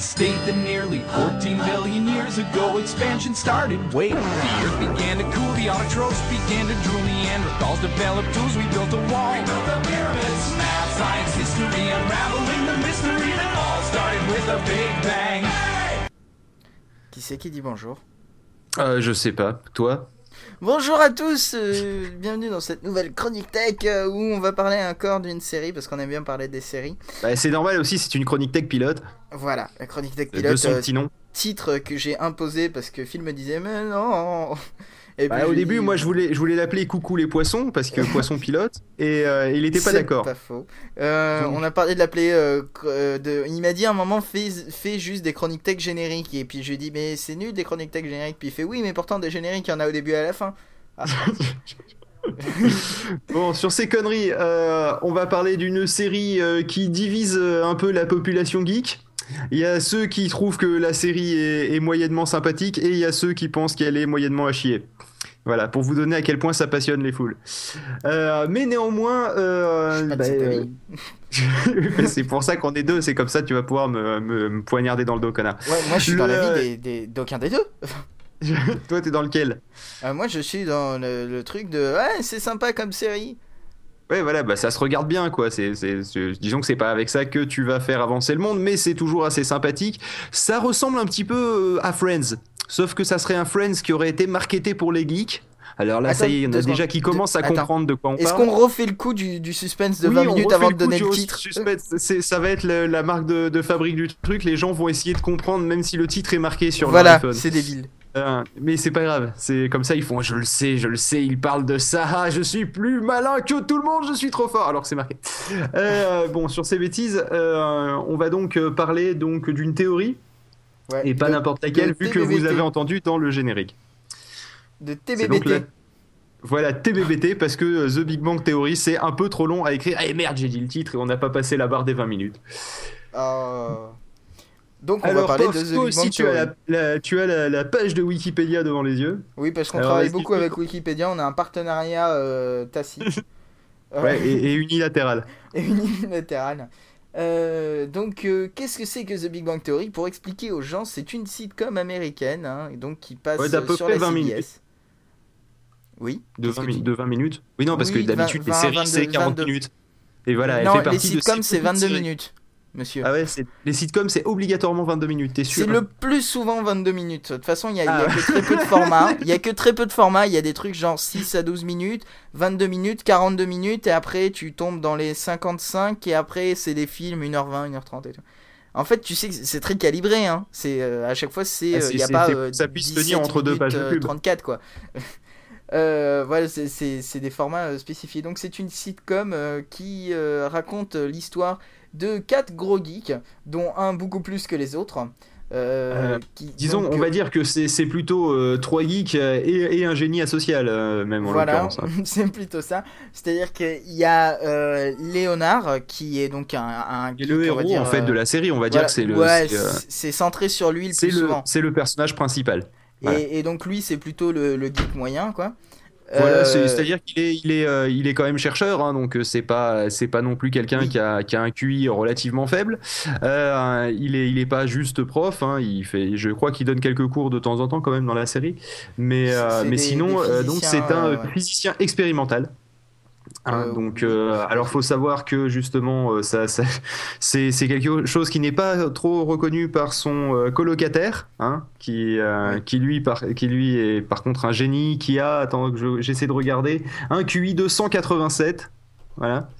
state that nearly 14 billion years ago expansion started. Wait, the earth began to cool, the autotrophs began to drool, Neanderthals developed tools, we built a wall. We built the pyramids, math, science, history, unraveling the mystery that all started with a big bang. Hey Qui c'est qui dit bonjour Euh, je sais pas. Toi Bonjour à tous, euh, bienvenue dans cette nouvelle chronique tech euh, où on va parler encore d'une série parce qu'on aime bien parler des séries. Bah, C'est normal aussi, c'est une chronique tech pilote. Voilà, la chronique tech De pilote, son euh, petit nom. titre que j'ai imposé parce que Phil me disait mais non. Et Bah, au début, moi, je voulais, je voulais l'appeler Coucou les poissons parce que poisson pilote et euh, il était pas C'est d'accord. Pas faux. Euh, on a parlé de l'appeler. euh, de... Il m'a dit à un moment fais, fais juste des chroniques tech génériques. Et puis je lui ai dit mais c'est nul des chroniques tech génériques. Puis il fait oui mais pourtant des génériques il y en a au début et à la fin. Bon, sur ces conneries, on va parler d'une série qui divise un peu la population geek. Il y a ceux qui trouvent que la série est, est moyennement sympathique et il y a ceux qui pensent qu'elle est moyennement à chier. Voilà, pour vous donner à quel point ça passionne les foules. Euh, mais néanmoins, euh, bah, euh, c'est pour ça qu'on est deux, c'est comme ça tu vas pouvoir me, me- me poignarder dans le dos, connard. Ouais, moi je suis dans Le- l'avis des, des- d'aucun des deux. Toi, t'es dans lequel? Euh, moi je suis dans le, le truc de ouais c'est sympa comme série. Ouais, voilà, bah ça se regarde bien, quoi. C'est, disons que c'est pas avec ça que tu vas faire avancer le monde, mais c'est toujours assez sympathique. Ça ressemble un petit peu à Friends, sauf que ça serait un Friends qui aurait été marketé pour les geeks. Alors là, ça y est, il y en deux a déjà qui commencent à Attends. comprendre de quoi on Est-ce parle. qu'on refait le coup du, du suspense de Oui, 20 on minutes avant de donner le titre suspense. C'est- ça va être le- la marque de, de fabrique du truc. Les gens vont essayer de comprendre, même si le titre est marqué sur Voilà, leur iPhone. c'est débile. Euh, mais c'est pas grave, c'est comme ça ils font je le sais, je le sais, ils parlent de ça, ah, je suis plus malin que tout le monde, je suis trop fort alors que c'est marqué. Euh, bon, sur ces bêtises, euh, on va donc parler donc d'une théorie Ouais, et pas n'importe laquelle vu que vous avez entendu dans le générique. De TBBT. la- Voilà, TBBT parce que euh, The Big Bang Theory c'est un peu trop long à écrire. Eh merde, j'ai dit le titre et on n'a pas passé la barre des 20 minutes. Euh, Donc on alors, va parler de The Big aussi Bang tu as, la, la- tu as la, la page de Wikipédia devant les yeux. Oui, parce qu'on travaille beaucoup avec Wikipédia, on a un partenariat euh, tacite. Ouais, et, et unilatéral. et unilatéral. Euh, donc, euh, qu'est-ce que c'est que The Big Bang Theory? Pour expliquer aux gens, c'est une sitcom américaine, hein, donc qui passe Ouais, d'à peu sur près la 20 CBS. minutes. Oui. De qu'est-ce 20, que mi- tu- de 20 minutes Oui, non, parce Oui, que d'habitude, 20, les séries, 22, c'est 40 22. minutes. Et voilà, elle non, fait les partie de sitcoms, ces c'est petites 22 séries. minutes, monsieur. Ah ouais, les sitcoms, c'est obligatoirement 22 minutes, t'es sûr C'est le plus souvent 22 minutes. De toute façon, il y a, il y a Ah. que très peu de formats. Il y a que très peu de formats. Il y a des trucs genre 6 à 12 minutes, 22 minutes, 42 minutes, et après tu tombes dans les 55, et après c'est des films 1h20, 1h30 et tout. En fait, tu sais que c'est très calibré. Hein. C'est euh, à chaque fois, c'est Ah, euh, il a pas euh, ça puisse 17 tenir entre deux pages de euh, pub. 34 quoi. Euh, voilà, c'est- des formats euh, spécifiés. Donc c'est une sitcom qui raconte l'histoire de quatre gros geeks, dont un beaucoup plus que les autres. Euh, Euh, qui- Disons, donc, on euh, va dire que c'est plutôt euh, trois geeks euh, et, et un génie asocial, euh, même en Voilà, l'occurrence. hein. c'est plutôt ça. C'est-à-dire qu'il y a euh, Léonard qui est donc un, un le geek, va héros, dire, en fait, euh, de la série, on va voilà, dire que c'est le, ouais, c'est, euh, centré sur lui le c'est plus le, souvent. c'est le personnage principal. Voilà. Et, et donc lui, c'est plutôt le, le geek moyen, quoi. Voilà, Euh, c'est- c'est-à-dire qu'il est, il est, euh, il est quand même chercheur, hein, donc euh, c'est pas, c'est pas non plus quelqu'un qui, a, qui a un QI relativement faible. Euh, il est, il est pas juste prof. hein, il fait, je crois qu'il donne quelques cours de temps en temps quand même dans la série. Mais, euh, mais des- sinon, des euh, donc c'est un ouais. physicien expérimental. Hein, donc, euh, alors faut savoir que justement, euh, ça, ça- c'est, quelque chose qui n'est pas trop reconnu par son colocataire, hein, qui, euh, qui lui, par, qui lui est par contre un génie, qui a, attends que je- j'essaie de regarder, un QI de 187. Voilà.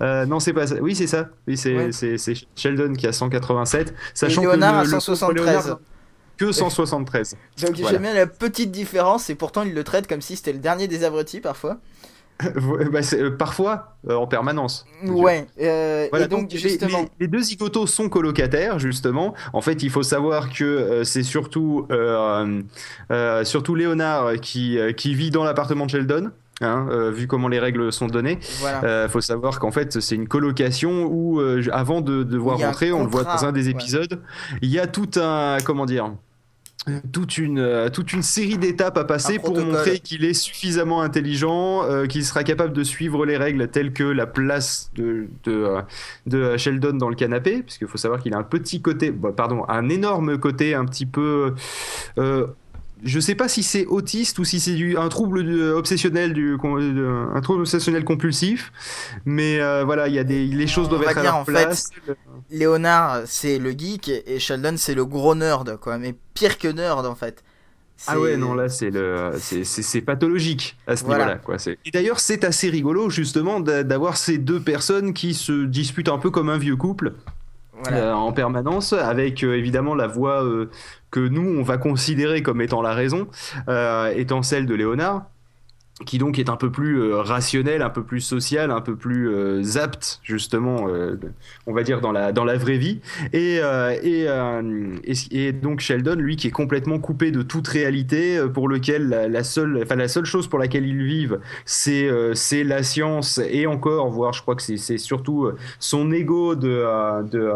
Euh, non, c'est pas ça. Oui, c'est ça. Oui, c'est, Ouais. Sheldon qui a 187. Et Sachant Léonard que a le, le 173. Léonard que 173. Donc Voilà. j'aime bien la petite différence, et pourtant il le traite comme si c'était le dernier des abrutis parfois. Bah, euh, parfois, euh, en permanence. Ouais, euh, Voilà, et donc, justement, les, les deux zigotos sont colocataires justement. En fait, il faut savoir que c'est surtout surtout Léonard qui qui vit dans l'appartement de Sheldon. Hein, euh, vu comment les règles sont données, voilà. euh, faut savoir qu'en fait c'est une colocation où euh, avant de devoir Il rentrer, on le voit dans un des épisodes, il y a tout un comment dire, toute une, euh, toute une série d'étapes à passer pour montrer qu'il est suffisamment intelligent, euh, qu'il sera capable de suivre les règles telles que la place de, de, euh, de Sheldon dans le canapé, parce qu'il faut savoir qu'il a un petit côté, bah, pardon, un énorme côté un petit peu... euh, je sais pas si c'est autiste ou si c'est du- un trouble du- obsessionnel, du, un trouble obsessionnel compulsif, mais euh, voilà, il y a des, les choses On doivent va être à dire, leur en fait. Léonard, c'est le geek et Sheldon, c'est le gros nerd, quoi. Mais pire que nerd, en fait. Ah ouais, non, là, c'est le, c'est, pathologique à ce Voilà. niveau-là, quoi. C'est... Et d'ailleurs, c'est assez rigolo, justement, d'a- d'avoir ces deux personnes qui se disputent un peu comme un vieux couple Voilà. euh, en permanence, avec euh, évidemment la voix euh, que nous, on va considérer comme étant la raison, euh, étant celle de Léonard qui donc est un peu plus euh, rationnel, un peu plus social, un peu plus euh, apte justement, on va dire dans la dans la vraie vie. Et et, et donc Sheldon, lui, qui est complètement coupé de toute réalité, pour lequel la, seule, enfin la seule chose pour laquelle ils vivent, c'est c'est la science et encore, voire je crois que c'est surtout son ego de de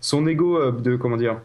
son ego de comment dire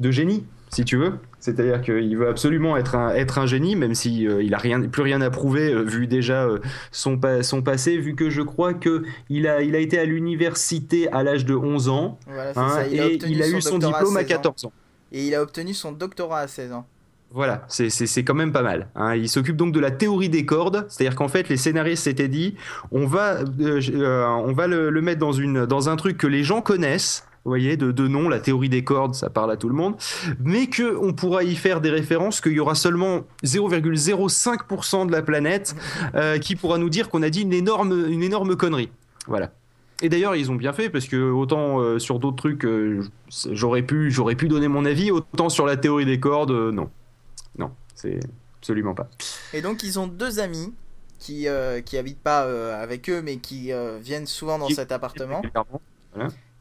de génie, si tu veux. C'est-à-dire qu'il veut absolument être un, être un génie, même si euh, il a rien, plus rien à prouver, euh, vu déjà euh, son, pa- son passé, vu que je crois que il a, il a été à l'université à l'âge de 11 ans, Voilà, c'est hein. Il a et obtenu il a eu son diplôme à 16 ans. 14 ans. Et il a obtenu son doctorat à 16 ans. Voilà, c'est- quand même pas mal. hein. Il s'occupe donc de la théorie des cordes, c'est-à-dire qu'en fait, les scénaristes s'étaient dit, on va, euh, on va le, le mettre dans, une, dans un truc que les gens connaissent. Vous voyez, de, de nom, la théorie des cordes, ça parle à tout le monde, mais que on pourra y faire des références, qu'il y aura seulement 0,05% de la planète euh, qui pourra nous dire qu'on a dit une énorme, une énorme connerie. Voilà. Et d'ailleurs, ils ont bien fait parce que autant euh, sur d'autres trucs, euh, j'aurais pu, j'aurais pu donner mon avis, autant sur la théorie des cordes, euh, non. Non, c'est absolument pas. Et donc, ils ont deux amis qui, qui habitent pas avec eux, mais qui viennent souvent dans cet appartement. Clairement.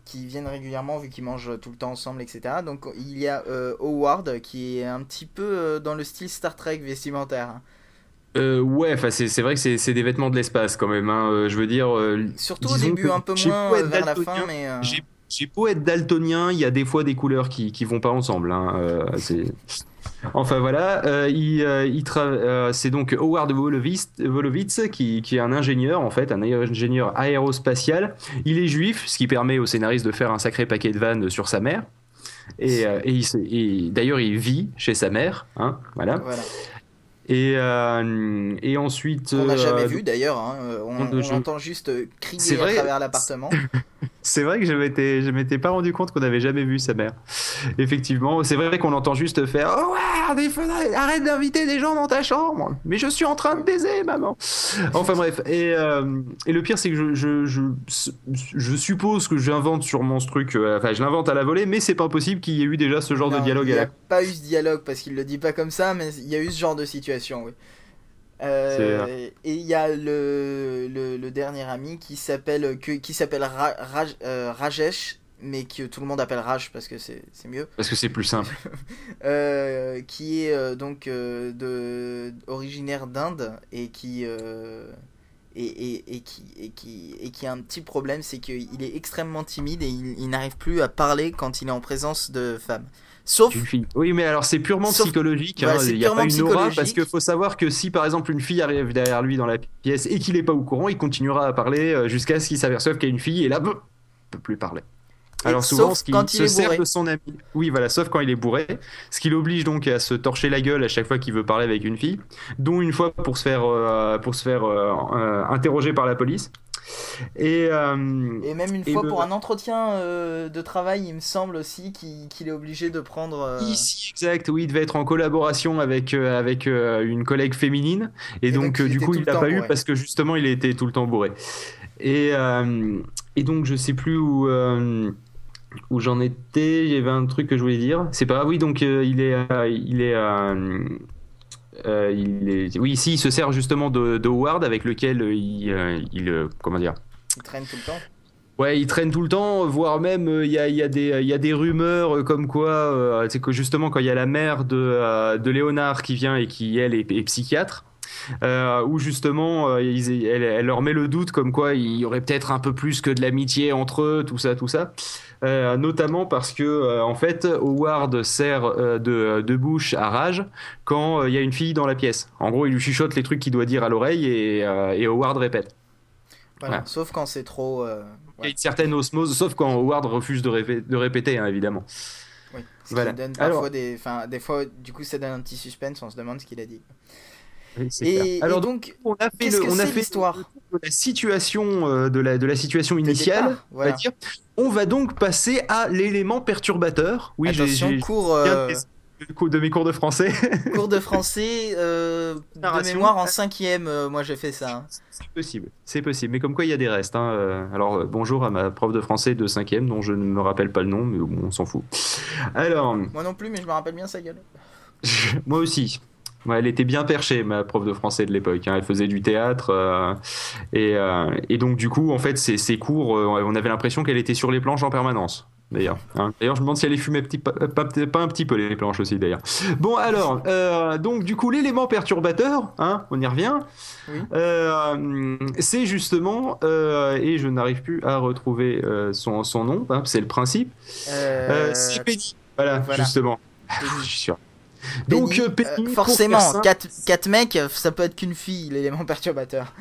Qui viennent régulièrement vu qu'ils mangent tout le temps ensemble, etc. Donc il y a euh, Howard qui est un petit peu euh, dans le style Star Trek vestimentaire. hein. Euh, ouais, enfin c'est c'est vrai que c'est c'est des vêtements de l'espace quand même. hein. Euh, je veux dire, Surtout au début, un peu moins vers la fin, mais... j'ai j'ai beau être daltonien, il y a des fois des couleurs qui qui vont pas ensemble. hein. Euh, Enfin voilà, euh, euh, c'est donc Howard Wolowitz, qui, qui est un ingénieur en fait, un ingénieur aérospatial. Il est juif, ce qui permet au scénariste de faire un sacré paquet de vannes sur sa mère. Et d'ailleurs, il vit chez sa mère, hein, voilà. Voilà. Et, euh, et ensuite. On n'a euh, jamais vu d'ailleurs, hein, euh, on, entend juste euh, crier à travers l'appartement. C'est vrai que je m'étais, je m'étais pas rendu compte qu'on n'avait jamais vu sa mère. Effectivement, c'est vrai qu'on entend juste faire Oh ouais, arrête d'inviter des gens dans ta chambre. Mais je suis en train de baiser, maman. Enfin bref. Et, euh, et le pire, c'est que je, je, je, je suppose que j'invente sûrement ce truc. euh, Enfin, je l'invente à la volée, mais c'est pas possible qu'il y ait eu déjà ce genre Non, de dialogue Il à n'y la a pas eu ce dialogue parce qu'il le dit pas comme ça, mais il y a eu ce genre de situation, oui. Euh, et il y a le, le, le dernier ami qui s'appelle qui s'appelle Ra- Raj- euh, Rajesh, mais que tout le monde appelle Raj parce que c'est c'est mieux. Parce que c'est plus simple. Euh, qui est donc de originaire d'Inde et qui et, et, et qui et qui et qui a un petit problème, c'est qu'il est extrêmement timide et il, il n'arrive plus à parler quand il est en présence de femmes. Sauf Une fille. Oui, mais alors c'est purement Sauf- psychologique. Voilà, hein. c'est Il n'y a pas purement une aura parce qu'il faut savoir que si par exemple une fille arrive derrière lui dans la pièce et qu'il n'est pas au courant, il continuera à parler euh, jusqu'à ce qu'il s'aperçoive qu'il y a une fille et là, il peut plus parler. Alors souvent, sauf ce qui quand il se est sert bourré. de son ami. Oui, voilà, sauf quand il est bourré, ce qui l'oblige donc à se torcher la gueule à chaque fois qu'il veut parler avec une fille, dont une fois pour se faire euh, pour se faire euh, euh, interroger par la police. Et, euh, Et même une Et fois le- pour un entretien euh, de travail, il me semble aussi qu'il est obligé de prendre. euh, Ici, exact, oui, il devait être en collaboration avec, euh, avec euh, une collègue féminine. Et, Et donc, du coup, il l'a pas eu bourré. parce que justement, il était tout le temps bourré. Et, euh, et donc, je sais plus où, euh, où j'en étais. Il y avait un truc que je voulais dire. C'est pas oui, donc euh, il est. euh, il est euh, il est, oui, ici, il se sert justement de, de Howard avec lequel il, il comment dire, il traîne tout le temps. Ouais, il traîne tout le temps, voire même il y, a, y, a y a des rumeurs comme quoi, c'est que justement quand il y a la mère de, de Léonard qui vient et qui elle est, est psychiatre, euh, où justement euh, ils- elle, elle leur met le doute comme quoi il y aurait peut-être un peu plus que de l'amitié entre eux, tout ça, tout ça. Euh, notamment parce que euh, en fait Howard sert euh, de, de bouche à Rage quand il y a une fille dans la pièce. En gros, il lui chuchote les trucs qu'il doit dire à l'oreille et, et Howard répète. Voilà. Sauf quand c'est trop. Il y a une certaine osmose, sauf quand Howard refuse de, répé- de répéter, hein, évidemment. Oui. Ce Voilà. qui donne parfois Alors- des. Enfin, des fois, du coup, ça donne un petit suspense, on se demande ce qu'il a dit. Oui, Et, Alors donc, on a fait qu'est-ce le, que on a c'est fait l'histoire le tour de la situation euh, de la de la situation initiale. départ, on va dire. On va donc passer à l'élément perturbateur. Oui, j'ai j'ai- cours, euh, de mes cours de français. cours de français euh, de mémoire en cinquième. euh, moi, j'ai fait ça. hein. c'est possible, c'est possible. Mais comme quoi, il y a des restes. hein. Euh, Alors, euh, bonjour à ma prof de français de cinquième, dont je ne me rappelle pas le nom, mais bon, on s'en fout. Alors, Moi non plus, mais je me rappelle bien sa gueule. moi aussi. Ouais, elle était bien perchée, ma prof de français de l'époque. hein. Elle faisait du théâtre. euh, et, euh, et donc, du coup, en fait, ces, ces cours, euh, on avait l'impression qu'elle était sur les planches en permanence. D'ailleurs, hein. d'ailleurs, je me demande si elle les fumait petit, pas, pas- pas un petit peu les planches aussi. D'ailleurs. Bon, alors, donc du coup, l'élément perturbateur, hein, on y revient. Oui. C'est justement, et je n'arrive plus à retrouver son, son nom. c'est le principe. C'est Penny. Voilà, voilà. justement. Je suis sûr. Donc, euh, euh, Penny, forcément, faire simple- 4, quatre mecs, ça peut être qu'une fille, l'élément perturbateur.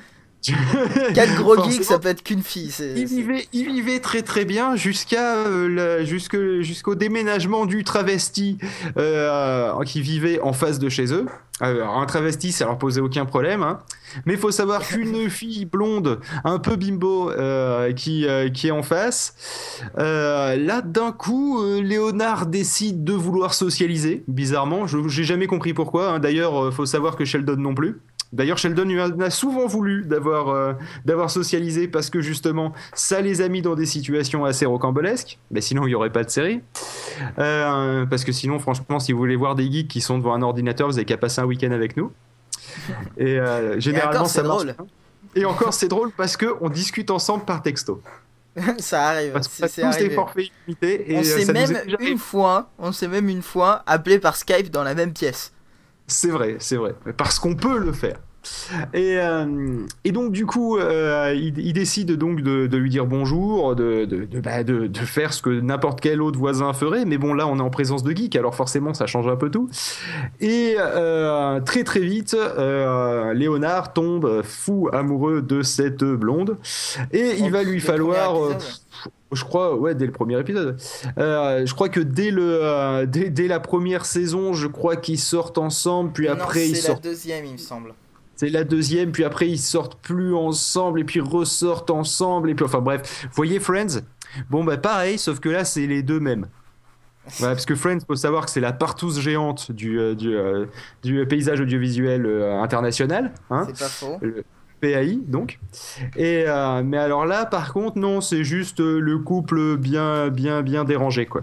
4 gros Forcément, geeks, ça peut être qu'une fille. Il vivait, il vivait très très bien jusqu'à euh, jusqu'au déménagement du travesti euh, qui vivait en face de chez eux. Alors, un travesti, ça leur posait aucun problème. hein. Mais il faut savoir qu'une fille blonde, un peu bimbo, euh, qui, qui est en face, là d'un coup, Léonard décide de vouloir socialiser. Bizarrement, je j'ai jamais compris pourquoi. hein. D'ailleurs, faut savoir que Sheldon non plus. D'ailleurs, Sheldon lui en a souvent voulu d'avoir euh, d'avoir socialisé parce que justement, ça les a mis dans des situations assez rocambolesques. Mais sinon, il n'y aurait pas de série. Euh, parce que sinon, franchement, si vous voulez voir des geeks qui sont devant un ordinateur, vous n'avez qu'à passer un week-end avec nous. Et euh, généralement, encore, ça marche. drôle. Et encore, c'est drôle parce que on discute ensemble par texto. ça arrive. C'est arrivé. forfaits. Et On s'est même une fois, on s'est même une fois appelé par Skype dans la même pièce. C'est vrai, c'est vrai. Parce qu'on peut le faire. Et, euh, et donc du coup, euh, il, il décide donc de, de lui dire bonjour, de, de, de, bah, de- faire ce que n'importe quel autre voisin ferait. Mais bon, là, on est en présence de geek, alors forcément, ça change un peu tout. Et euh, très très vite, Léonard tombe fou amoureux de cette blonde. Et il va lui falloir... je crois, ouais, dès le premier épisode. Euh, je crois que dès, le, euh, dès, dès la première saison, je crois qu'ils sortent ensemble, puis Non, après ils c'est la sortent. deuxième, il me semble. C'est la deuxième, puis après ils sortent plus ensemble, et puis ressortent ensemble, et puis enfin bref. Vous voyez Friends? Bon, bah pareil, sauf que là, c'est les deux mêmes. Parce que Friends, faut savoir que c'est la partouze géante du, euh, du, euh, du paysage audiovisuel euh, international. Hein C'est pas faux. le PAI donc. Et mais alors là, par contre, non, c'est juste le couple bien, bien, bien dérangé quoi.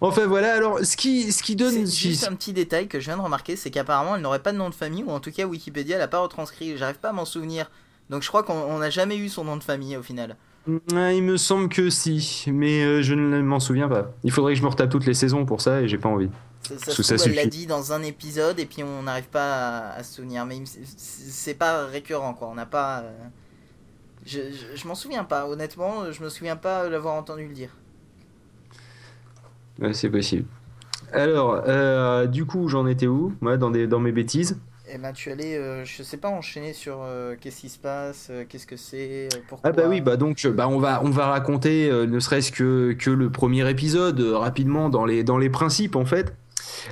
Enfin voilà. Alors ce qui, ce qui donne, juste un petit détail que je viens de remarquer, c'est qu'apparemment elle n'aurait pas de nom de famille, ou en tout cas Wikipédia l'a pas retranscrit, j'arrive pas à m'en souvenir. Donc je crois qu'on on n'a jamais eu son nom de famille au final. Ah, il me semble que si, mais euh, je ne m'en souviens pas. Il faudrait que je me retape toutes les saisons pour ça et j'ai pas envie. Ça, ça ça trouve, elle l'a dit dans un épisode et puis on n'arrive pas à, à se souvenir. Mais c'est pas récurrent quoi, on n'a pas. euh, Je, je, je m'en souviens pas, honnêtement, je me souviens pas l'avoir entendu le dire. Ouais, c'est possible. Alors, euh, du coup, j'en étais où Moi, dans, des, dans mes bêtises? Et ben tu allais, euh, je sais pas, enchaîner sur euh, qu'est-ce qui se passe, euh, qu'est-ce que c'est, pourquoi? Ah bah oui, bah donc bah on va on va raconter ne serait-ce que que le premier épisode rapidement dans les dans les principes en fait.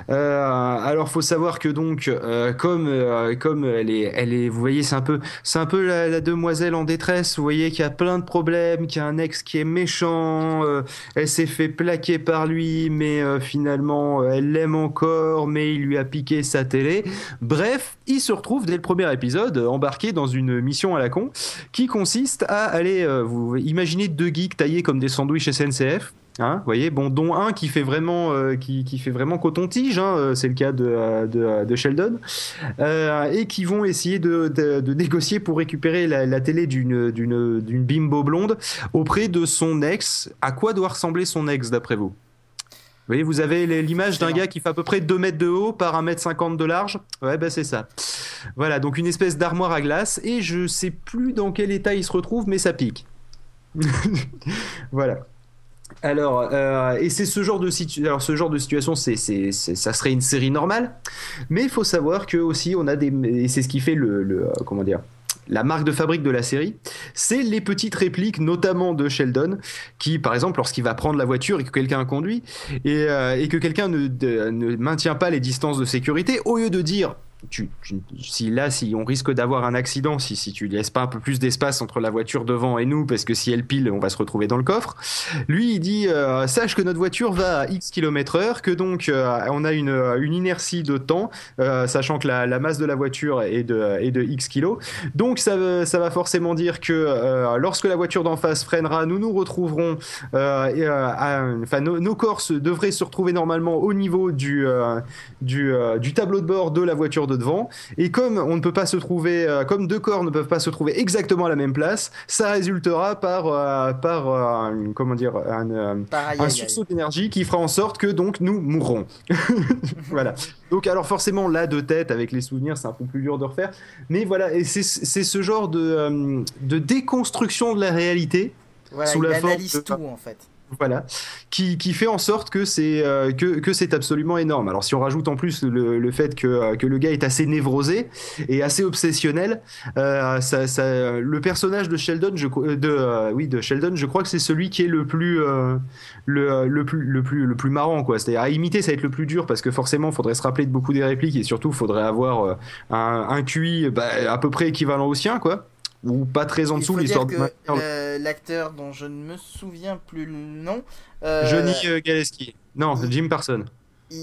Euh, alors faut savoir que donc euh, comme euh, comme elle est elle est vous voyez c'est un peu c'est un peu la, la demoiselle en détresse vous voyez qu'il y a plein de problèmes qu'il y a un ex qui est méchant euh, elle s'est fait plaquer par lui mais finalement elle l'aime encore mais il lui a piqué sa télé bref il se retrouve dès le premier épisode embarqué dans une mission à la con qui consiste à aller, vous imaginez deux geeks taillés comme des sandwichs SNCF. Hein, vous voyez, bon, dont un qui fait vraiment, euh, qui, qui fait vraiment coton-tige, hein, euh, c'est le cas de, euh, de, de Sheldon, euh, et qui vont essayer de, de, de négocier pour récupérer la, la télé d'une, d'une, d'une bimbo blonde auprès de son ex. À quoi doit ressembler son ex d'après vous? Voyez, vous avez l'image d'un gars qui fait à peu près 2 mètres de haut par 1 mètre 50 de large? Ouais, bah c'est ça. Voilà, donc une espèce d'armoire à glace. Et je sais plus dans quel état il se retrouve, mais ça pique. voilà. Alors, euh, et c'est ce genre de situ- alors ce genre de situation, c'est, ça serait une série normale, mais il faut savoir que aussi on a des, et c'est ce qui fait le, euh, comment dire, la marque de fabrique de la série, c'est les petites répliques, notamment de Sheldon, qui, par exemple, lorsqu'il va prendre la voiture et que quelqu'un conduit et, euh, que quelqu'un ne, ne maintient pas les distances de sécurité, au lieu de dire si là, si on risque d'avoir un accident, si, si tu laisses pas un peu plus d'espace entre la voiture devant et nous, parce que si elle pile, on va se retrouver dans le coffre. Lui, il dit euh, sache que notre voiture va à X km heure, que donc euh, on a une, une inertie de temps, euh, sachant que la, la masse de la voiture est de, est de X kilos. Donc ça, ça va forcément dire que lorsque la voiture d'en face freinera, nous nous retrouverons, enfin nos, corps devraient se retrouver normalement au niveau du, du, du tableau de bord de la voiture de devant. Et comme on ne peut pas se trouver, euh, comme deux corps ne peuvent pas se trouver exactement à la même place, ça résultera par, euh, par euh, un- comment dire, un, sursaut d'énergie qui fera en sorte que donc nous mourrons. voilà. Donc alors forcément là de tête avec les souvenirs c'est un peu plus dur de refaire, mais voilà et c'est ce genre de, de déconstruction de la réalité Voilà, sous il la forme de- tout en fait. Voilà, qui, qui fait en sorte que c'est euh, que, que c'est absolument énorme. Alors si on rajoute en plus le, fait que, euh, que le gars est assez névrosé et assez obsessionnel, euh, ça, le personnage de Sheldon, je, de oui de Sheldon, je crois que c'est celui qui est le plus le, le plus le plus le plus marrant quoi. C'est-à-dire à imiter, ça va être le plus dur parce que forcément, il faudrait se rappeler de beaucoup des répliques et surtout, il faudrait avoir un, un QI bah, à peu près équivalent au sien quoi. Ou pas très en Il dessous, l'histoire de l'acteur dont je ne me souviens plus le nom, euh, Johnny euh, Galeski. Non, Jim Parson. il,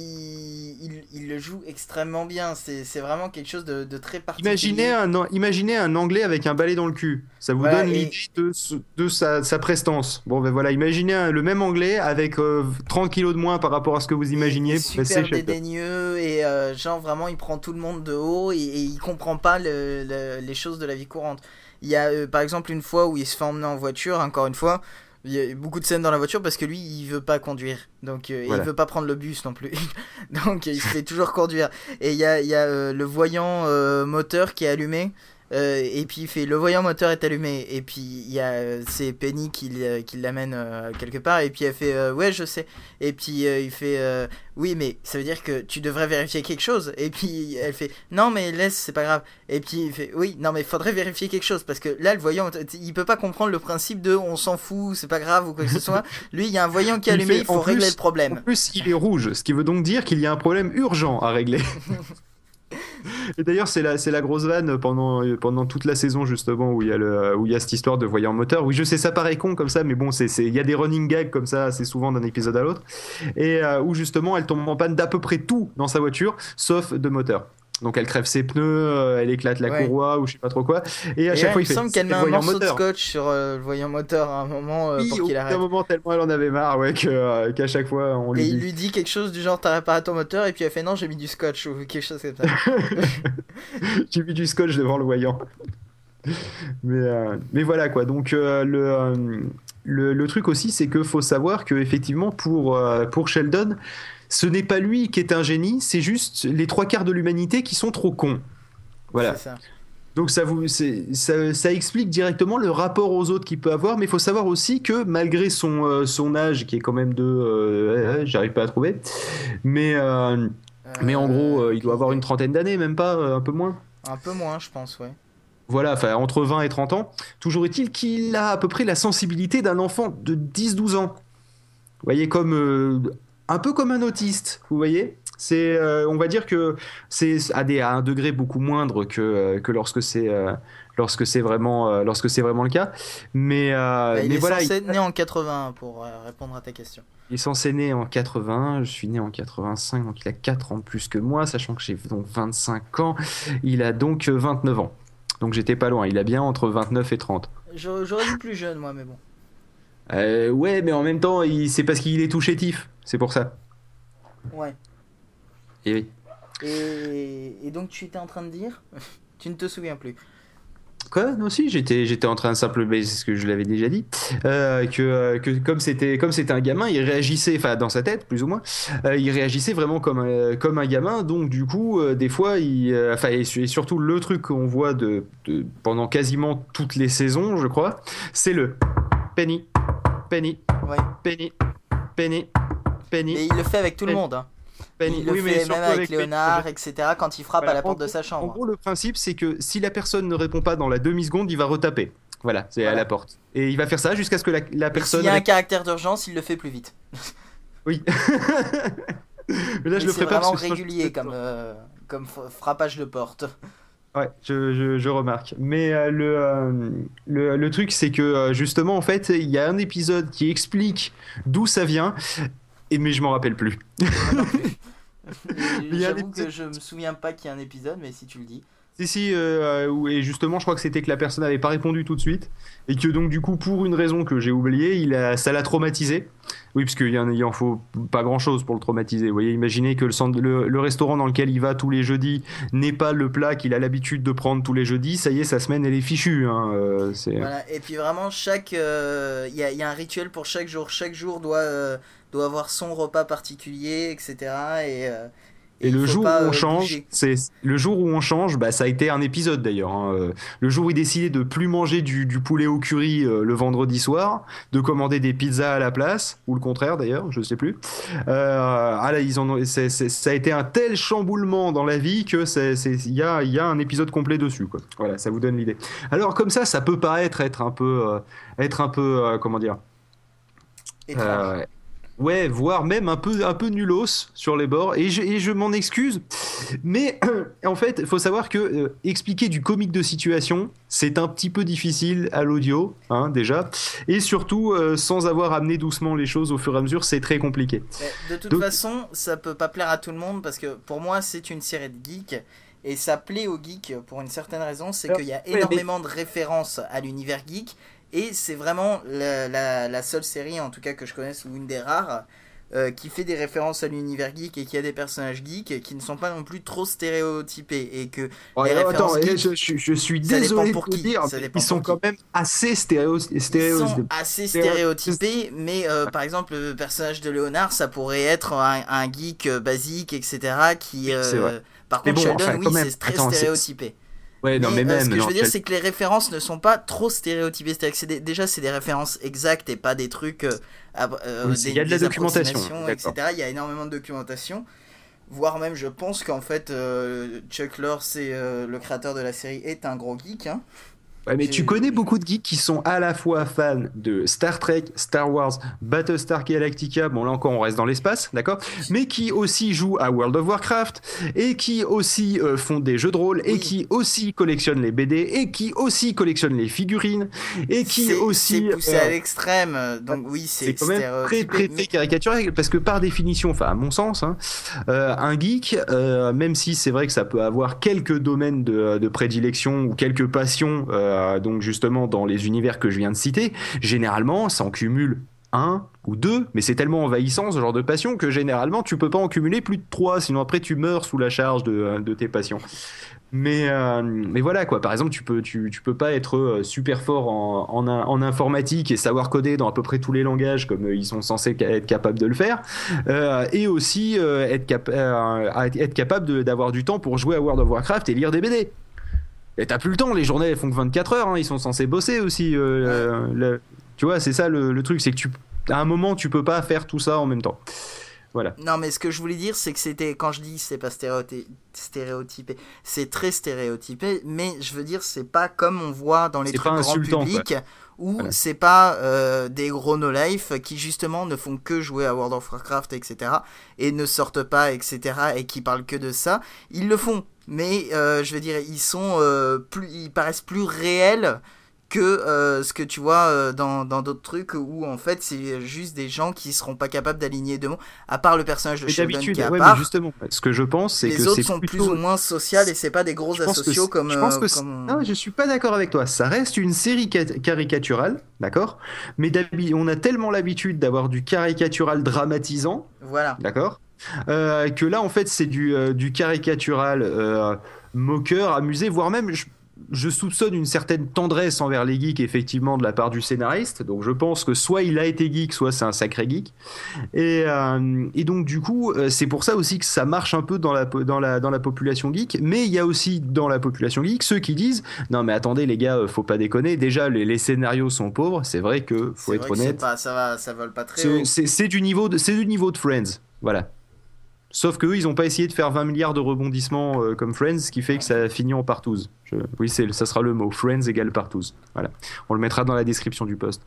il- il le joue extrêmement bien. C'est vraiment quelque chose de, de très particulier. Imaginez un, imaginez un anglais avec un balai dans le cul. Ça vous Voilà, donne et- l'idée de, de sa, sa prestance. Bon, ben voilà, imaginez un- le même anglais avec euh, 30 kilos de moins par rapport à ce que vous imaginiez. Il super chez- dédaigneux et euh, genre vraiment il prend tout le monde de haut et, et il comprend pas le- le- les choses de la vie courante. Il y a euh, par exemple une fois où il se fait emmener en voiture, encore une fois, il y a beaucoup de scènes dans la voiture parce que lui il veut pas conduire. Donc euh, et il veut pas prendre le bus non plus. Donc il se fait toujours conduire. Et il y a, il y a euh, le voyant moteur qui est allumé euh, et puis il fait le voyant moteur est allumé. Et puis il y a euh, c'est Penny qui, l- qui l'amène euh, quelque part. Et puis elle fait euh, ouais je sais. Et puis euh, il fait euh, oui mais ça veut dire que tu devrais vérifier quelque chose. Et puis elle fait non mais laisse c'est pas grave. Et puis il fait oui non mais faudrait vérifier quelque chose. Parce que là le voyant il peut pas comprendre le principe de on s'en fout c'est pas grave ou quoi que ce soit. Lui il y a un voyant qui est Il allumé fait, il faut en régler plus- le problème. En plus, il est rouge, ce qui veut donc dire qu'il y a un problème urgent à régler. Et d'ailleurs, c'est la, c'est grosse vanne pendant, toute la saison, justement, où il, y a le, où il y a cette histoire de voyant moteur. Oui, je sais, ça paraît con comme ça, mais bon, c'est, c'est- il y a des running gags comme ça assez souvent d'un épisode à l'autre. Et euh, où justement, elle tombe en panne d'à peu près tout dans sa voiture, sauf de moteur. Donc elle crève ses pneus, euh, elle éclate la Ouais. courroie ou je sais pas trop quoi. Et à et chaque là, fois, il il me fait semble qu'elle met un morceau moteur. de scotch sur euh, le voyant moteur à un moment euh, Oui, pour qu'il arrête d'un moment tellement elle en avait marre, ouais, que, qu'à chaque fois on lui et dit. il lui dit quelque chose du genre t'as réparé ton moteur et puis elle fait non j'ai mis du scotch ou quelque chose comme ça J'ai mis du scotch devant le voyant. mais, euh, mais voilà quoi. Donc euh, le, euh, le, le truc aussi, c'est que faut savoir que effectivement pour, euh, pour Sheldon, ce n'est pas lui qui est un génie, c'est juste les trois quarts de l'humanité qui sont trop cons. Voilà. ça Donc ça, vous, ça, ça explique directement le rapport aux autres qu'il peut avoir, mais il faut savoir aussi que malgré son, euh, son âge, qui est quand même de... euh, J'arrive pas à trouver. Mais, mais en gros, il doit avoir une trentaine d'années, même pas, un peu moins. un peu moins je pense ouais Voilà, enfin entre 20 et 30 ans. Toujours est-il qu'il a à peu près la sensibilité d'un enfant de 10-12 ans. Vous voyez, comme euh, un peu comme un autiste, vous voyez c'est, euh, on va dire que c'est à, des, à un degré beaucoup moindre que, euh, que lorsque c'est euh, lorsque c'est vraiment euh, lorsque c'est vraiment le cas. Mais, euh, Bah, il mais est voilà, censé être né en 81 pour répondre à ta question il est censé né en 80, je suis né en 85, donc il a 4 ans de plus que moi, sachant que j'ai donc 25 ans. Il a donc euh, 29 ans. Donc j'étais pas loin, il a bien entre 29 et 30. J'aurais dit plus jeune moi mais bon Euh, ouais, mais en même temps, il... c'est parce qu'il est tout chétif. C'est pour ça. ouais Et oui. et, et donc tu étais en train de dire tu ne te souviens plus Quoi aussi J'étais, j'étais en train de simplement, c'est ce que je l'avais déjà dit, euh, que, euh, que comme c'était, comme c'était un gamin, il réagissait, enfin dans sa tête plus ou moins, euh, il réagissait vraiment comme un, comme un gamin. Donc du coup, euh, des fois, il, enfin et, et surtout le truc qu'on voit de, de- pendant quasiment toutes les saisons, je crois, c'est le penny, penny, Ouais. penny, penny, penny, Mais il le fait avec tout le monde. hein. Penny. Il le Oui, mais même avec. Léonard, etc. Quand il frappe Voilà, à la en porte de sa En chambre. gros, le principe, c'est que si la personne ne répond pas dans la demi-seconde, il va retaper. Voilà, c'est à la porte. Et il va faire ça jusqu'à ce que la, la personne. S'il y a un caractère d'urgence, il le fait plus vite. Oui. Mais là, Mais je le c'est ferai pas vraiment parce que sinon, je- régulier comme, euh, comme frappage de porte. Ouais, je, je- je remarque. Mais euh, le, euh, le, le truc, c'est que euh, justement, en fait, il y a un épisode qui explique d'où ça vient. Et mais je m'en rappelle plus. J'avoue que je me souviens pas qu'il y a un épisode, mais si tu le dis. Si, si, euh, et justement, je crois que c'était que la personne n'avait pas répondu tout de suite, et que donc, du coup, pour une raison que j'ai oubliée, il a, ça l'a traumatisé. Oui, parce qu'il en, en faut pas grand chose pour le traumatiser. Vous voyez, imaginez que le, le, le restaurant dans lequel il va tous les jeudis n'est pas le plat qu'il a l'habitude de prendre tous les jeudis, ça y est, sa semaine, elle est fichue. Hein, euh. Voilà. Et puis vraiment, chaque, euh, il y, a, un rituel pour chaque jour. Chaque jour doit, euh, doit avoir son repas particulier, etc. Et, Et le jour pas, où on euh, change, c'est le jour où on change, bah ça a été un épisode d'ailleurs. hein, Le jour où il décidait de plus manger du, du poulet au curry euh, le vendredi soir, de commander des pizzas à la place, ou le contraire d'ailleurs, je sais plus. Euh, ah là, ils en ont, ça a été un tel chamboulement dans la vie que c'est, il y a, y a un épisode complet dessus. Quoi. Voilà, ça vous donne l'idée. Alors comme ça, ça peut paraître être un peu, être un peu, comment dire. étrange. Ouais, voire même un peu, un peu nulos sur les bords. Et je, et je m'en excuse. Mais en fait, il faut savoir que euh, expliquer du comique de situation, c'est un petit peu difficile à l'audio, hein, déjà. Et surtout, euh, sans avoir amené doucement les choses au fur et à mesure, c'est très compliqué. Mais de toute Donc- façon, ça peut pas plaire à tout le monde parce que pour moi, c'est une série de geeks. Et ça plaît aux geeks pour une certaine raison, c'est qu'il y a mais- énormément de références à l'univers geek. Et c'est vraiment la, la- la seule série, en tout cas que je connaisse, ou une des rares, euh, qui fait des références à l'univers geek et qui a des personnages geeks qui ne sont pas non plus trop stéréotypés. Et que Oh, Les attends, références eh, geeks, je, je- je suis désolé pour de qui, dire, ils sont quand même assez stéréo, ils stéréo, sont assez stéréotypés, mais euh, par exemple, le personnage de Léonard, ça pourrait être un, un geek euh, basique, etc. Qui, euh. Par Mais contre, bon, Sheldon, enfin, oui, c'est très attends, stéréotypé. Ouais, non, mais, Mais, euh, même. ce que non, je veux dire, c'est que les références ne sont pas trop stéréotypées. Des- déjà, c'est des références exactes et pas des trucs. euh, euh, Oui, des- il y a de la documentation, etc. Il y a énormément de documentation. Voire même, je pense qu'en fait, euh, Chuck Lorre, c'est euh, le créateur de la série, est un gros geek. hein. Ouais, mais tu connais beaucoup de geeks qui sont à la fois fans de Star Trek, Star Wars, Battlestar Galactica, bon là encore on reste dans l'espace, d'accord Mais qui aussi jouent à World of Warcraft, et qui aussi euh, font des jeux de rôle, et Oui. qui aussi collectionnent les BD, et qui aussi collectionnent les figurines, et qui aussi... C'est poussé euh, à l'extrême. Donc, oui, c'est c'est quand même très très très caricatural parce que par définition, enfin à mon sens, hein, euh, un geek, euh, même si c'est vrai que ça peut avoir quelques domaines de, de prédilection ou quelques passions, euh, donc justement dans les univers que je viens de citer, généralement ça en cumule un ou deux, mais c'est tellement envahissant ce genre de passion que généralement tu peux pas en cumuler plus de trois, sinon après tu meurs sous la charge de, de tes passions. Mais, euh, mais voilà quoi, par exemple, tu peux, tu, peux pas être euh, super fort en, informatique et savoir coder dans à peu près tous les langages comme euh, ils sont censés être capables de le faire, euh, et aussi euh, être, cap- euh, être capable d'avoir du temps pour jouer à World of Warcraft et lire des BD. Et t'as plus le temps, les journées elles font que 24 heures, hein, ils sont censés bosser aussi. euh, le- tu vois, c'est ça le, le truc, c'est que tu, à un moment tu peux pas faire tout ça en même temps. Voilà. Non, mais ce que je voulais dire, c'est que c'était, quand je dis c'est pas stéréoty- stéréotypé, c'est très stéréotypé, mais je veux dire, c'est pas comme on voit dans les trucs grand public, où Voilà. c'est pas euh, des gros no-life qui justement ne font que jouer à World of Warcraft, etc., et ne sortent pas, etc., et qui parlent que de ça. Ils le font, mais euh, je veux dire, ils sont euh, plus, ils paraissent plus réels que euh, ce que tu vois euh, dans dans d'autres trucs où en fait c'est juste des gens qui seront pas capables d'aligner deux mots à part le personnage de Sheldon qui est à ouais, mais justement, ce que je pense, c'est que les autres sont plutôt... plus ou moins sociales et c'est pas des gros asociaux comme je pense que comme- Non, je suis pas d'accord avec toi. Ça reste une série ca- caricaturale, d'accord? Mais on a tellement l'habitude d'avoir du caricatural dramatisant, voilà. d'accord? Euh, Que là, en fait, c'est du, euh, du caricatural euh, moqueur, amusé, voire même. je- je soupçonne une certaine tendresse envers les geeks, effectivement, de la part du scénariste. Donc, je pense que soit il a été geek, soit c'est un sacré geek. Et, et donc, du coup, c'est pour ça aussi que ça marche un peu dans la, dans, la, dans la population geek. Mais il y a aussi dans la population geek ceux qui disent Non, mais attendez, les gars, faut pas déconner. Déjà, les, les scénarios sont pauvres. C'est vrai que, faut être honnête. Pas, ça, va, ça vole pas très. C'est- du niveau de c'est du niveau de Friends, voilà. Sauf que eux, ils ont pas essayé de faire 20 milliards de rebondissements euh, comme Friends, ce qui fait que ça finit en partouze. Je- Oui, ça sera le mot Friends égale partouze. Voilà, on le mettra dans la description du post.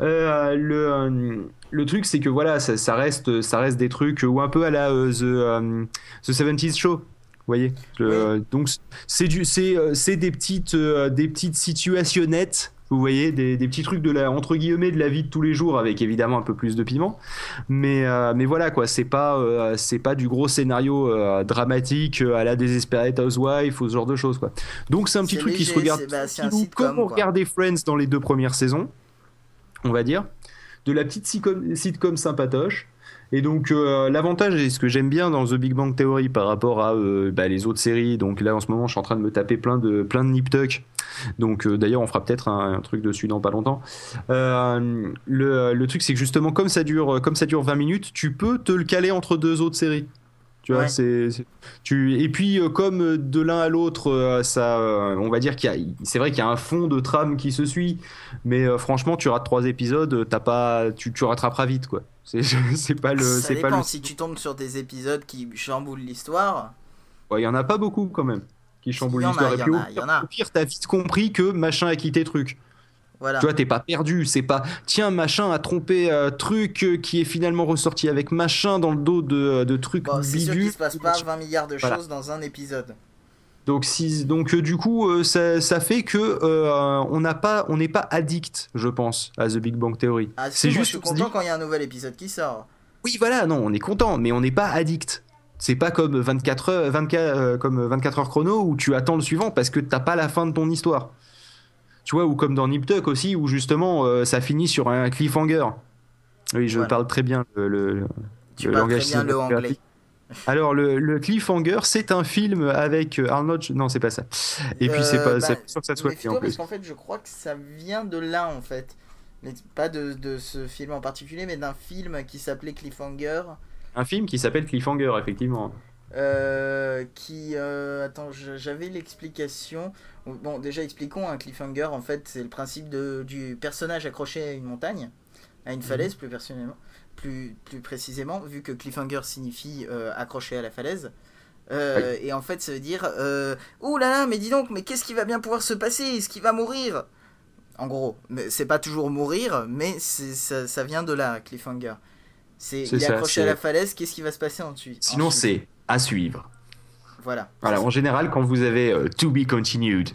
Euh, le euh, le truc, c'est que voilà, ça, ça reste ça reste des trucs ou un peu à la the the 70s show. Vous voyez, Le- donc c'est des petites des petites situationnettes vous voyez des, des petits trucs de la entre guillemets de la vie de tous les jours avec évidemment un peu plus de piment. Mais euh, mais voilà quoi c'est pas euh, c'est pas du gros scénario euh, dramatique à la Desperate Housewife ou ce genre de choses quoi. Donc c'est un petit truc qui se regarde. bah, comme on regardait Friends dans les deux premières saisons on va dire de la petite sitcom, sitcom sympatoche et donc euh, l'avantage et ce que j'aime bien dans The Big Bang Theory par rapport à euh, bah, les autres séries, donc là en ce moment je suis en train de me taper plein de plein de nip tuck. Donc euh, d'ailleurs on fera peut-être un, truc dessus dans pas longtemps. Le, le truc c'est que justement comme ça dure comme ça dure 20 minutes, tu peux te le caler entre deux autres séries. Tu vois, Ouais. c'est tu et puis euh, comme euh, de l'un à l'autre, euh, ça, euh, on va dire qu'il y a, c'est vrai qu'il y a un fond de trame qui se suit, mais franchement, tu rates trois épisodes, t'as pas, tu, tu rattraperas vite quoi. C'est c'est pas le, ça c'est dépend. pas le. Si tu tombes sur des épisodes qui chamboulent l'histoire, Ouais, Il y en a pas beaucoup quand même qui chamboulent Il y en a, l'histoire. Et puis au pire, t'as vite compris que machin a quitté truc. Voilà. Tu vois, t'es pas perdu. C'est pas tiens, machin a trompé euh, truc euh, qui est finalement ressorti avec machin dans le dos de, de trucs Bon, c'est sûr qu'il se passe pas 20 milliards de Voilà. choses dans un épisode. Donc, si, donc euh, du coup, euh, ça, ça fait que euh, on n'a pas, on n'est pas addict, je pense, à The Big Bang Theory. Ah, c'est moi, juste je suis on se dit- content quand il y a un nouvel épisode qui sort. Oui, voilà, non, on est content, mais on n'est pas addict. C'est pas comme 24 heures, 24, euh, comme 24 heures chrono où tu attends le suivant parce que t'as pas la fin de ton histoire. Tu vois, ou comme dans Nip Tuck aussi, où justement euh, ça finit sur un cliffhanger. Oui, je Voilà. parle très bien le, le- le- Tu le parles très langage bien le cinématographique. anglais. Alors, le, le cliffhanger, c'est un film avec euh, Arnold. Non, c'est pas ça. Et puis, c'est Euh, pas, bah, c'est pas sûr que ça soit Méfie-toi en parce qu'en fait, je crois que ça vient de là en fait. Mais pas de, de ce film en particulier, mais d'un film qui s'appelait Cliffhanger. Un film qui s'appelle Cliffhanger, effectivement. euh, qui. euh, attends, j'avais l'explication. Bon, déjà, expliquons un cliffhanger. En fait, c'est le principe de, du personnage accroché à une montagne, à Mhm. une falaise plus personnellement. Plus, plus précisément, vu que cliffhanger signifie euh, accroché à la falaise. Euh, Et en fait, ça veut dire euh, Ouh là là, mais dis donc, mais qu'est-ce qui va bien pouvoir se passer? Est-ce qu'il va mourir? En gros, mais c'est pas toujours mourir, mais c'est- ça, ça vient de là, cliffhanger. C'est il est accroché à la falaise, qu'est-ce qui va se passer ensuite? Sinon, c'est à suivre. Voilà. Voilà, en général, quand vous avez euh, to be continued,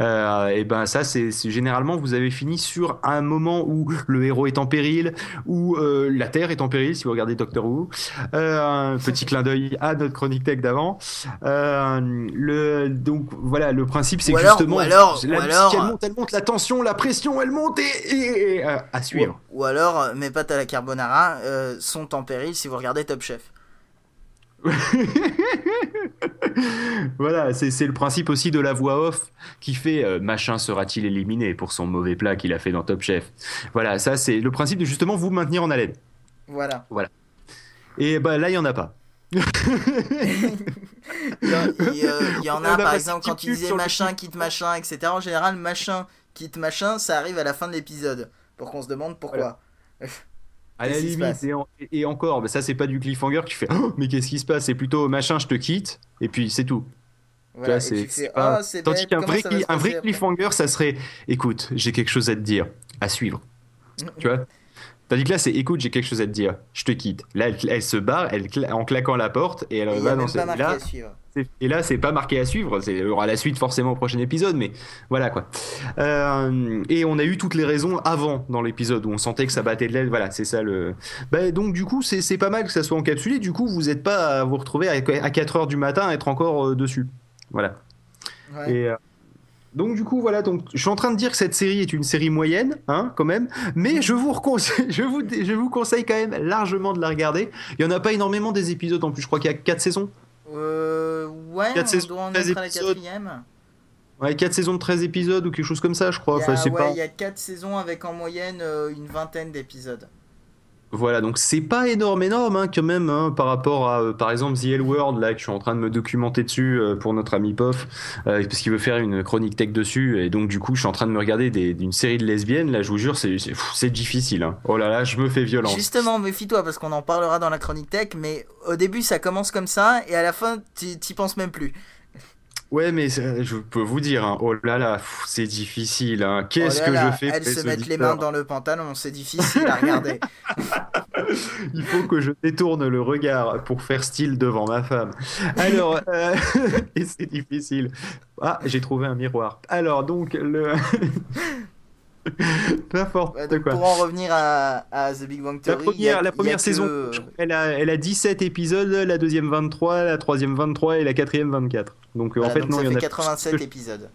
euh, et ben ça, c'est généralement vous avez fini sur un moment où le héros est en péril, où euh, la Terre est en péril, si vous regardez Doctor Who. Un petit clin d'œil à notre chronique tech d'avant. Le donc voilà, le principe c'est justement ou alors- la ou musique alors- elle monte, elle monte, la tension, la pression, elle monte et, et- et, à suivre. Ou, ou alors, mes pâtes à la carbonara sont en péril si vous regardez Top Chef. Voilà, c'est le principe aussi de la voix off qui fait euh, machin sera-t-il éliminé pour son mauvais plat qu'il a fait dans Top Chef. Voilà, ça c'est le principe de justement vous maintenir en haleine. Voilà. Et bah là il y en a pas. Il y, a- il y en a, a par exemple, quand sur le machin, quitte machin, etc. En général, machin, quitte machin, ça arrive à la fin de l'épisode. Pour qu'on se demande pourquoi. À la qui limite et, en- et encore, mais ça c'est pas du cliffhanger tu fais Oh, mais qu'est-ce qui se passe? C'est plutôt machin je te quitte et puis c'est tout. Voilà. C'est- pas- c'est Tandis qu'un vrai, un cliffhanger ça serait écoute, j'ai quelque chose à te dire, à suivre. Tu vois? Tandis que là, c'est écoute, j'ai quelque chose à te dire, je te quitte. Là, elle, elle se barre elle, en claquant la porte et elle Et va dans même ce. pas marqué Là, et là, c'est pas marqué à suivre. Il y aura la suite forcément au prochain épisode, mais voilà quoi. Euh, et on a eu toutes les raisons avant dans l'épisode où on sentait que ça battait de l'aile. Voilà, c'est ça le. Bah, donc, du coup, c'est pas mal que ça soit encapsulé. Du coup, vous n'êtes pas à vous retrouver à, à 4 heures du matin à être encore euh, dessus. Voilà. Ouais. Et, euh, donc du coup voilà donc je suis en train de dire que cette série est une série moyenne hein quand même mais je vous reconseille, je vous je vous conseille quand même largement de la regarder il y en a pas énormément des épisodes en plus je crois qu'il y a quatre saisons Euh, ouais, Quatre on saisons, doit en 13 être à la quatrième. Ouais, 4 saisons de 13 épisodes ou quelque chose comme ça, je crois. Il y Enfin, a, c'est ouais, pas... il y a 4 saisons avec en moyenne euh, une vingtaine d'épisodes. Voilà, donc c'est pas énorme, énorme hein, quand même, hein, par rapport à, euh, par exemple, The L World, là, que je suis en train de me documenter dessus euh, pour notre ami Pof, euh, parce qu'il veut faire une chronique tech dessus, et donc du coup, je suis en train de me regarder d'une série de lesbiennes, là, je vous jure, c'est difficile. hein. Oh là là, je me fais violence. Justement, méfie-toi parce qu'on en parlera dans la chronique tech, mais au début ça commence comme ça et à la fin t'y penses même plus. Ouais, mais je peux vous dire, hein, oh là là, c'est difficile. hein. Qu'est-ce Oh que là, je fais Elles se mettent les mains dans le pantalon, c'est difficile à regarder. Il faut que je détourne le regard pour faire style devant ma femme. Alors, euh, et c'est difficile. Ah, j'ai trouvé un miroir. Alors, donc, le. N'importe quoi. pour en revenir à, à The Big Bang Theory, première, a- la première que- saison, qu'elle a, elle a 17 épisodes, la deuxième 23, la troisième 23 et la quatrième 24. Donc, euh, Voilà, en fait, donc non, ça il y en fait a 87 épisodes.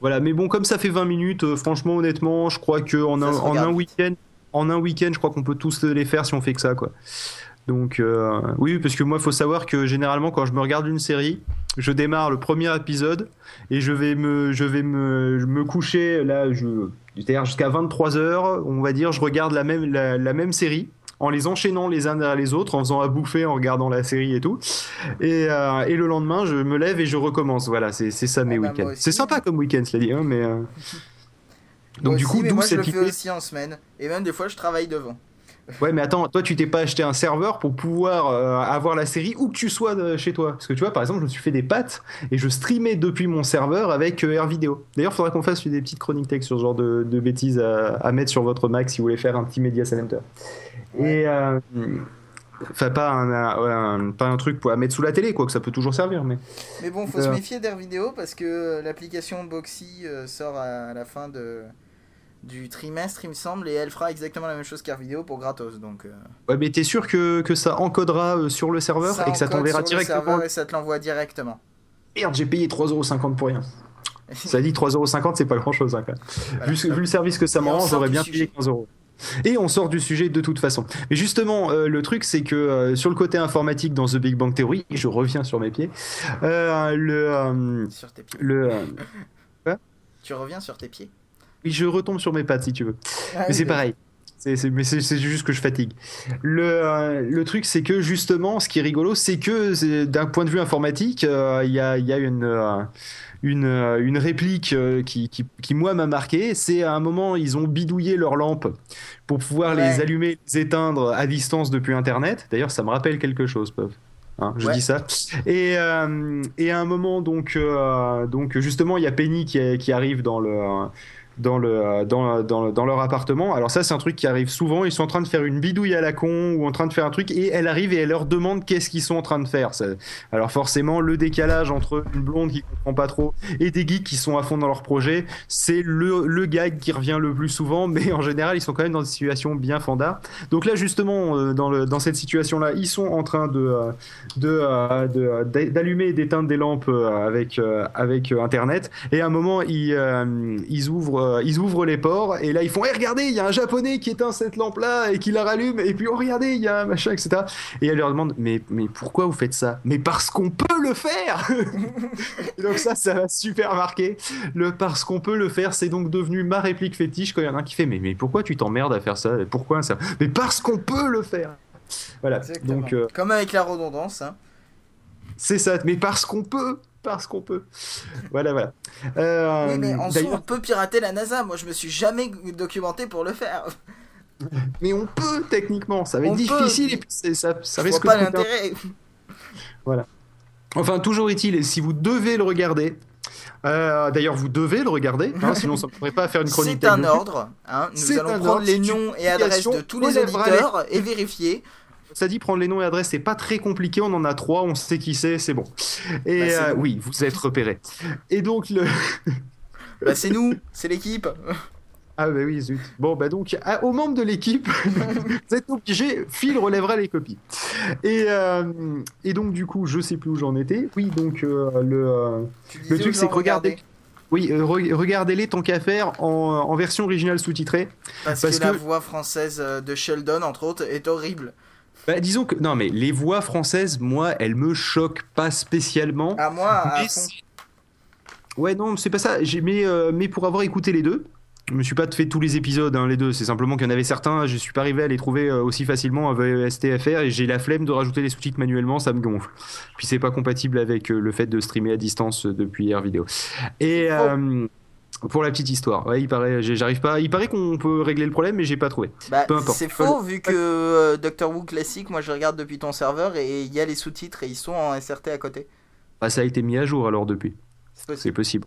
Voilà, mais bon, comme ça fait 20 minutes, euh, franchement, honnêtement, je crois qu'en Ça un, en un week-end, en un week-end, je crois qu'on peut tous les faire si on fait que ça, quoi. Donc, euh, oui, parce que moi, il faut savoir que généralement, quand je me regarde une série, je démarre le premier épisode et je vais me, je vais me, me coucher là, je, c'est-à-dire jusqu'à 23 heures, on va dire, je regarde la même, la, la même série en les enchaînant les uns derrière les autres, en faisant à bouffer, en regardant la série et tout. Et, euh, et le lendemain, je me lève et je recommence. Voilà, c'est ça mes Ah bah, week-ends. aussi. C'est sympa comme week-end, cela dit, hein, mais. euh, Donc Moi du aussi, coup, mais d'où moi je le fais idée. aussi en semaine. Et même des fois je travaille devant. Ouais, mais attends, toi, tu t'es pas acheté un serveur pour pouvoir euh, avoir la série où que tu sois de chez toi. Parce que tu vois, par exemple, je me suis fait des pattes et je streamais depuis mon serveur avec euh, Air Vidéo. D'ailleurs, il faudra qu'on fasse des petites chroniques tech sur ce genre de, de bêtises à, à mettre sur votre Mac si vous voulez faire un petit Media Center. Et. euh, Enfin, pas un, un- pas un truc pour, à mettre sous la télé, quoi, que ça peut toujours servir, mais. Mais bon, faut Euh. se méfier d'Air Vidéo parce que l'application Boxy euh, sort à la fin de du trimestre, il me semble, et elle fera exactement la même chose qu'Air Vidéo pour gratos. Donc, euh, Ouais, mais t'es sûr que, que ça encodera euh, sur le serveur et que ça t'enverra sur le directement serveur et ça te l'envoie directement. Merde, j'ai payé 3,50€ pour rien. Ça dit 3,50€, c'est pas grand chose. Hein, quand même. Voilà. vu, le service que ça m'arrange, sort j'aurais bien sujet. payé 15 euros. Et on sort du sujet de toute façon. Mais justement, euh, le truc, c'est que euh, sur le côté informatique dans The Big Bang Theory, je reviens sur mes pieds, le, Sur tes pieds. le, Tu reviens sur tes pieds? Oui, je retombe sur mes pattes si tu veux. Mais c'est pareil. Mais c'est, juste que je fatigue. Le, euh, le truc, c'est que justement, ce qui est rigolo, c'est que c'est- d'un point de vue informatique, euh, il y, a, il y a une, euh, une, euh, une réplique euh, qui, qui, qui, moi, m'a marqué. C'est à un moment, ils ont bidouillé leurs lampes pour pouvoir Ouais. les allumer, les éteindre à distance depuis Internet. D'ailleurs, ça me rappelle quelque chose, Pov. Hein, je Ouais. dis ça. Et, euh, et à un moment, donc, euh, donc justement, il y a Penny qui, qui arrive dans le, dans, le, dans, leur appartement. Alors ça, c'est un truc qui arrive souvent. Ils sont en train de faire une bidouille à la con ou en train de faire un truc et elle arrive et elle leur demande qu'est-ce qu'ils sont en train de faire. Alors forcément, le décalage entre une blonde qui comprend pas trop et des geeks qui sont à fond dans leur projet, c'est le, gag qui revient le plus souvent. Mais en général, ils sont quand même dans des situations bien fandard. Donc là, justement, euh, dans, cette situation-là, ils sont en train euh, euh, euh, d'allumer et d'éteindre des lampes euh, avec, euh, euh, Internet. Et à un moment, euh, ils, ouvrent, euh, ils ouvrent les ports. Et là, ils font hey, Regardez, il y a un japonais qui éteint cette lampe-là et qui la rallume. Et puis, oh, regardez, il y a un machin, etc. Et elle leur demande Mais, mais pourquoi vous faites ça? Mais parce qu'on peut le faire donc, ça, ça m'a super marqué. Le parce qu'on peut le faire, c'est donc devenu ma réplique fétiche quand il y en a un qui fait Mais, mais pourquoi tu t'emmerdes à faire ça? Pourquoi ça? Mais parce qu'on peut le faire Voilà. Exactement. Donc, euh, Comme avec la redondance. hein. c'est ça, mais parce qu'on peut, parce qu'on peut. Voilà, voilà. Euh, oui, mais en soi, on peut pirater la NASA. Moi, je me suis jamais documenté pour le faire. mais on peut techniquement, ça va être On peut. difficile et puis c'est- ça, ça risque pas l'intérêt. Enfin, toujours est-il, si vous devez le regarder, euh, d'ailleurs vous devez le regarder, hein, sinon ça ne pourrait pas faire une chronique. C'est un ordre. hein. Nous C'est allons prendre ordre, les noms et adresses de tous les auditeurs et vérifier. Ça dit prendre les noms et adresses, c'est pas très compliqué, on en a trois, on sait qui c'est, c'est bon. Et Bah, euh, bon. oui, vous êtes repérés. Et donc le. Bah, c'est nous, c'est l'équipe. Ah bah oui, zut. Bon, bah donc, à- aux membres de l'équipe, vous êtes obligés, Phil relèvera les copies. Et, euh, et donc, du coup, je sais plus où j'en étais. Oui, donc, euh, le, euh, le truc, c'est que regardez. Oui, re- regardez-les tant qu'à faire en, en version originale sous-titrée. Parce, parce que, la voix française de Sheldon, entre autres, est horrible. Bah, disons que. Non, mais les voix françaises, moi, elles me choquent pas spécialement. À moi, à Ouais, non, c'est pas ça. Mais, euh, mais pour avoir écouté les deux, je me suis pas fait tous les épisodes, hein, les deux. C'est simplement qu'il y en avait certains, je suis pas arrivé à les trouver euh, aussi facilement avec STFR et j'ai la flemme de rajouter les sous-titres manuellement, ça me gonfle. Puis c'est pas compatible avec euh, le fait de streamer à distance depuis Air Vidéo. Et euh, pour la petite histoire, ouais, il paraît, j'arrive pas. Il paraît qu'on peut régler le problème, mais j'ai pas trouvé. Bah, Peu importe. c'est faux vu que euh, Doctor Who classique, moi je regarde depuis ton serveur et il y a les sous-titres et ils sont en SRT à côté. Ah, ça a été mis à jour alors depuis. C'est possible. C'est possible.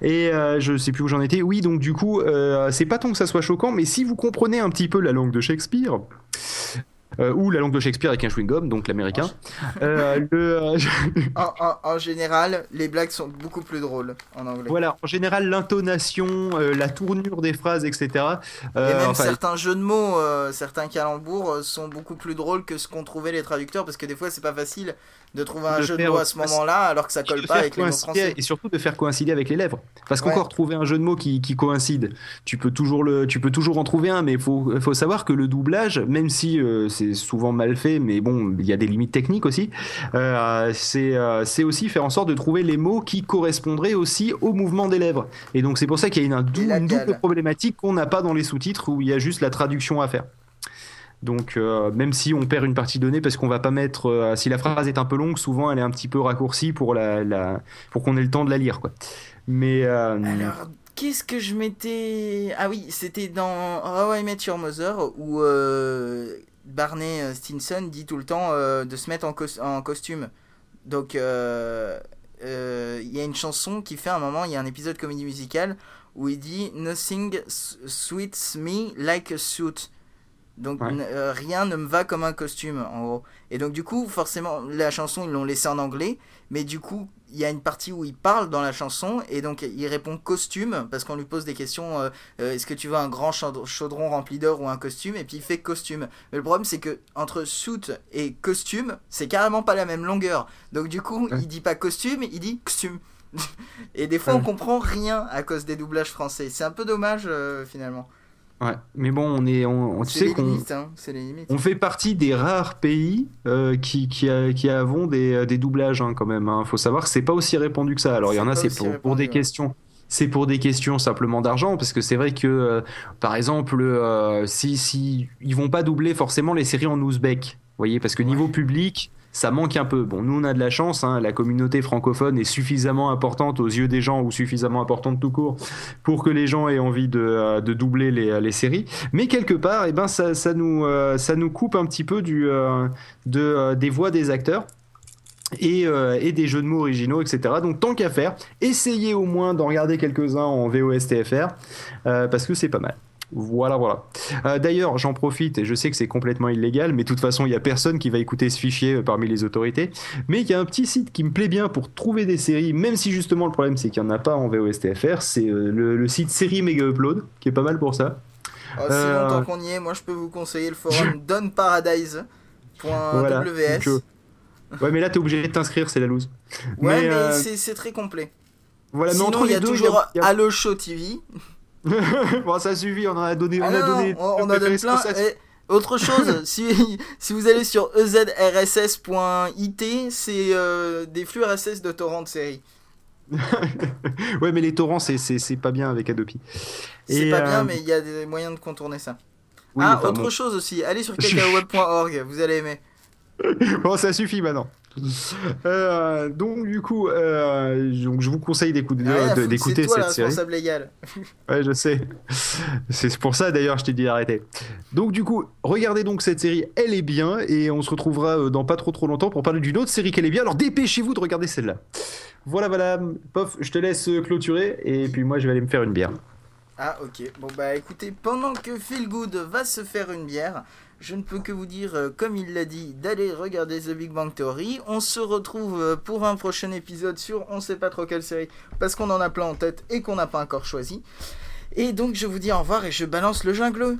Et euh, je sais plus où j'en étais. Oui, donc du coup, euh, c'est pas tant que ça soit choquant, mais si vous comprenez un petit peu la langue de Shakespeare, euh, ou la langue de Shakespeare avec un chewing-gum, donc l'américain, euh, le, euh, En, en- en général, les blagues sont beaucoup plus drôles en anglais. voilà, en général, l'intonation, euh, la tournure des phrases, etc. Et euh, même enfin, certains jeux de mots, euh, certains calembours euh, sont beaucoup plus drôles que ce qu'ont trouvé les traducteurs parce que des fois c'est pas facile de trouver un De jeu de mots à ce moment-là alors que ça colle pas avec les mots français. et surtout de faire coïncider avec les lèvres. Parce Ouais. qu'encore trouver un jeu de mots qui, qui coïncide tu peux toujours le tu peux toujours en trouver un mais il faut, faut savoir que le doublage même si euh, c'est souvent mal fait mais bon il y a des limites techniques aussi euh, c'est euh, c'est aussi faire en sorte de trouver les mots qui correspondraient aussi au mouvement des lèvres. Et donc c'est pour ça qu'il y a une, dou- double problématique qu'on n'a pas dans les sous-titres où il y a juste la traduction à faire donc euh, même si on perd une partie donnée parce qu'on va pas mettre euh, si la phrase est un peu longue souvent elle est un petit peu raccourcie pour la, pour qu'on ait le temps de la lire quoi. Mais euh, Alors, qu'est-ce que je m'étais. Ah oui, c'était dans How I Met Your Mother où Barney Stinson dit tout le temps de se mettre en, en costume. Donc, il y a une chanson qui fait un moment, il y a un épisode comédie musicale où il dit Nothing suits me like a suit. Donc, Ouais. euh, rien ne me va comme un costume, en gros. Et donc, du coup, forcément, la chanson, ils l'ont laissée en anglais. Mais du coup, il y a une partie où il parle dans la chanson et donc il répond costume parce qu'on lui pose des questions euh, euh, est-ce que tu veux un grand chaud- chaudron rempli d'or ou un costume? Et puis il fait costume. Mais le problème c'est que entre suit et costume, c'est carrément pas la même longueur. Donc du coup, Ouais. il dit pas costume, il dit costume. et des fois Ouais. on comprend rien à cause des doublages français. C'est un peu dommage finalement. Ouais, mais bon, on est on, tu sais qu'on hein, on fait partie des rares pays euh, qui qui, a- qui avons des, des doublages hein, quand même. Hein. Faut savoir que c'est pas aussi répandu que ça. Alors il y en a c'est pour, des ouais. questions c'est pour des questions simplement d'argent parce que c'est vrai que euh, par exemple euh, si si ils vont pas doubler forcément les séries en ouzbek vous voyez parce que niveau public ça manque un peu bon nous on a de la chance hein, la communauté francophone est suffisamment importante aux yeux des gens ou suffisamment importante tout court pour que les gens aient envie de, euh, doubler les, séries mais quelque part eh ben ça, euh, nous coupe un petit peu euh, de des voix des acteurs et, des jeux de mots originaux, etc. Donc tant qu'à faire, essayez au moins d'en regarder quelques-uns en VOSTFR, parce que c'est pas mal. Voilà, voilà. Euh, D'ailleurs, j'en profite, et je sais que c'est complètement illégal, mais de toute façon, il n'y a personne qui va écouter ce fichier euh, parmi les autorités. Mais il y a un petit site qui me plaît bien pour trouver des séries, même si justement le problème c'est qu'il n'y en a pas en VOSTFR, c'est euh, le, le site Série Mega Upload, qui est pas mal pour ça. Oh, Euh, longtemps qu'on y est, moi je peux vous conseiller le forum donparadise.ws. Voilà. Ouais, mais là, t'es obligé de t'inscrire, c'est la loose. Ouais, mais, euh, c'est très complet. voilà, mais Sinon, il y a toujours y a- Allo Show TV. bon, ça suffit, on en a donné. Ah on non, a donné. non, on, on en donne plein. Et autre chose, si, si vous allez sur ezrss.it, c'est euh, des flux RSS de torrents de séries. ouais, mais les torrents, c'est- c'est c'est pas bien avec Adobe. C'est pas euh, bien, mais il y a des moyens de contourner ça. oui, ah, autre bon. chose aussi, allez sur cacaoweb.org, vous allez aimer. Bon, ça suffit maintenant. Euh, donc, du coup, euh, donc, je vous conseille d'écouter foutre, d'écouter c'est toi le cette série. responsable légal. Ouais, je sais. C'est pour ça d'ailleurs, je t'ai dit d'arrêter. Donc, du coup, regardez donc cette série, elle est bien, et on se retrouvera euh, dans pas trop trop longtemps pour parler d'une autre série qu'elle est bien. Alors, dépêchez-vous de regarder celle-là. Voilà, voilà. Pof, je te laisse clôturer, et puis moi, je vais aller me faire une bière. Ah ok, bon bah écoutez, pendant que Phil Good va se faire une bière, je ne peux que vous dire, euh, comme il l'a dit, d'aller regarder The Big Bang Theory. On se retrouve euh, pour un prochain épisode sur on sait pas trop quelle série, parce qu'on en a plein en tête et qu'on n'a pas encore choisi. Et donc je vous dis au revoir et je balance le jungle.